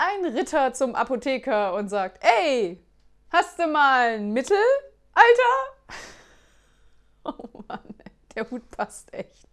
ein Ritter zum Apotheker und sagt, ey, hast du mal ein Mittel, Alter? Oh Mann, der Hut passt echt.